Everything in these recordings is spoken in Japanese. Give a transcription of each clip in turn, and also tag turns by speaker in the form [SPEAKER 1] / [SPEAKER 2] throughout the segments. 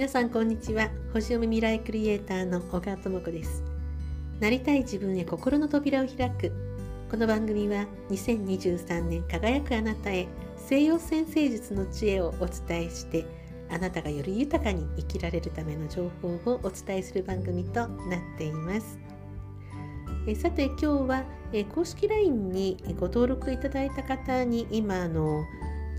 [SPEAKER 1] 皆さんこんにちは。星読み未来クリエイターの小川智子です。なりたい自分へ心の扉を開く。この番組は2023年輝くあなたへ西洋先生術の知恵をお伝えしてあなたがより豊かに生きられるための情報をお伝えする番組となっています。えさて今日はえ公式 LINE にご登録いただいた方に今の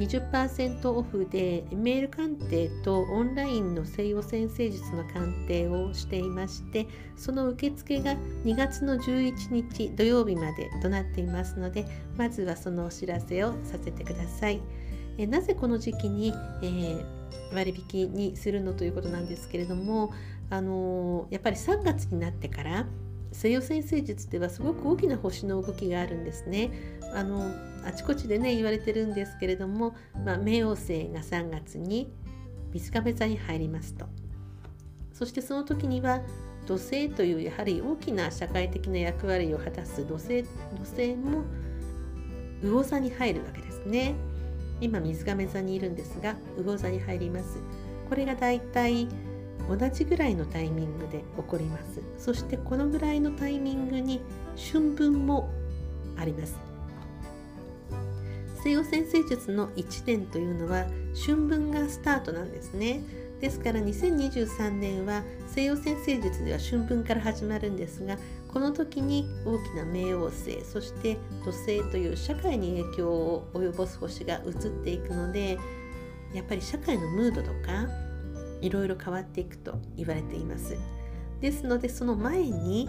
[SPEAKER 1] 20%オフでメール鑑定とオンラインの西洋先生術の鑑定をしていましてその受付が2月の11日土曜日までとなっていますのでまずはそのお知らせをさせてください。えなぜこの時期に、えー、割引にするのということなんですけれども、あのー、やっぱり3月になってから西洋先生術ではすごく大きな星の動きがあるんですね。あのあちこちでね言われてるんですけれども、まあ、冥王星が3月に水亀座に入りますと。そしてその時には土星というやはり大きな社会的な役割を果たす土星土星も魚座に入るわけですね。今水亀座にいるんですが魚座に入ります。これがだいたい同じぐらいのタイミングで起こります。そしてこのぐらいのタイミングに春分もあります。西洋先生術の1年というのは春分がスタートなんですね。ですから2023年は西洋先生術では春分から始まるんですがこの時に大きな冥王星そして土星という社会に影響を及ぼす星が移っていくのでやっぱり社会のムードとかいろいろ変わっていくと言われています。ですのでその前に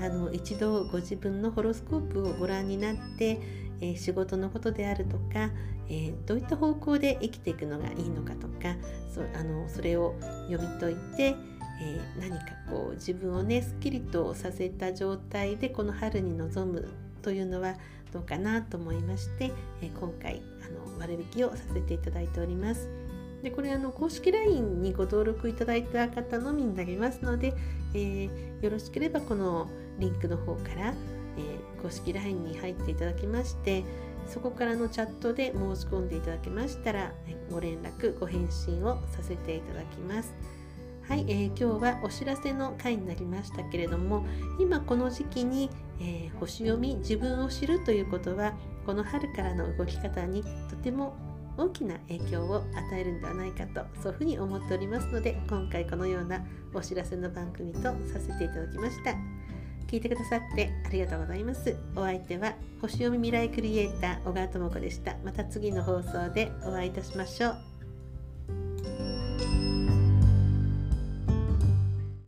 [SPEAKER 1] あの一度ご自分のホロスコープをご覧になってえ仕事のことであるとか、えどういった方向で生きていくのがいいのかとかそあのそれを読み解いて、え何かこう自分をねすっきりとさせた状態でこの春に臨むというのはどうかなと思いまして、え今回あの割引をさせていただいております。でこれあの公式 LINE にご登録いただいた方のみになりますので、えー、よろしければこのリンクの方からえー、公式 LINE に入っていただきましてそこからのチャットで申し込んでいただけましたらご連絡ご返信をさせていただきますはい、えー、今日はお知らせの回になりましたけれども今この時期に、えー、星読み自分を知るということはこの春からの動き方にとても大きな影響を与えるんではないかとそういうふうに思っておりますので今回このようなお知らせの番組とさせていただきました。聞いてくださってありがとうございます。お相手は星読み未来クリエイター小川智子でした。また次の放送でお会いいたしましょう。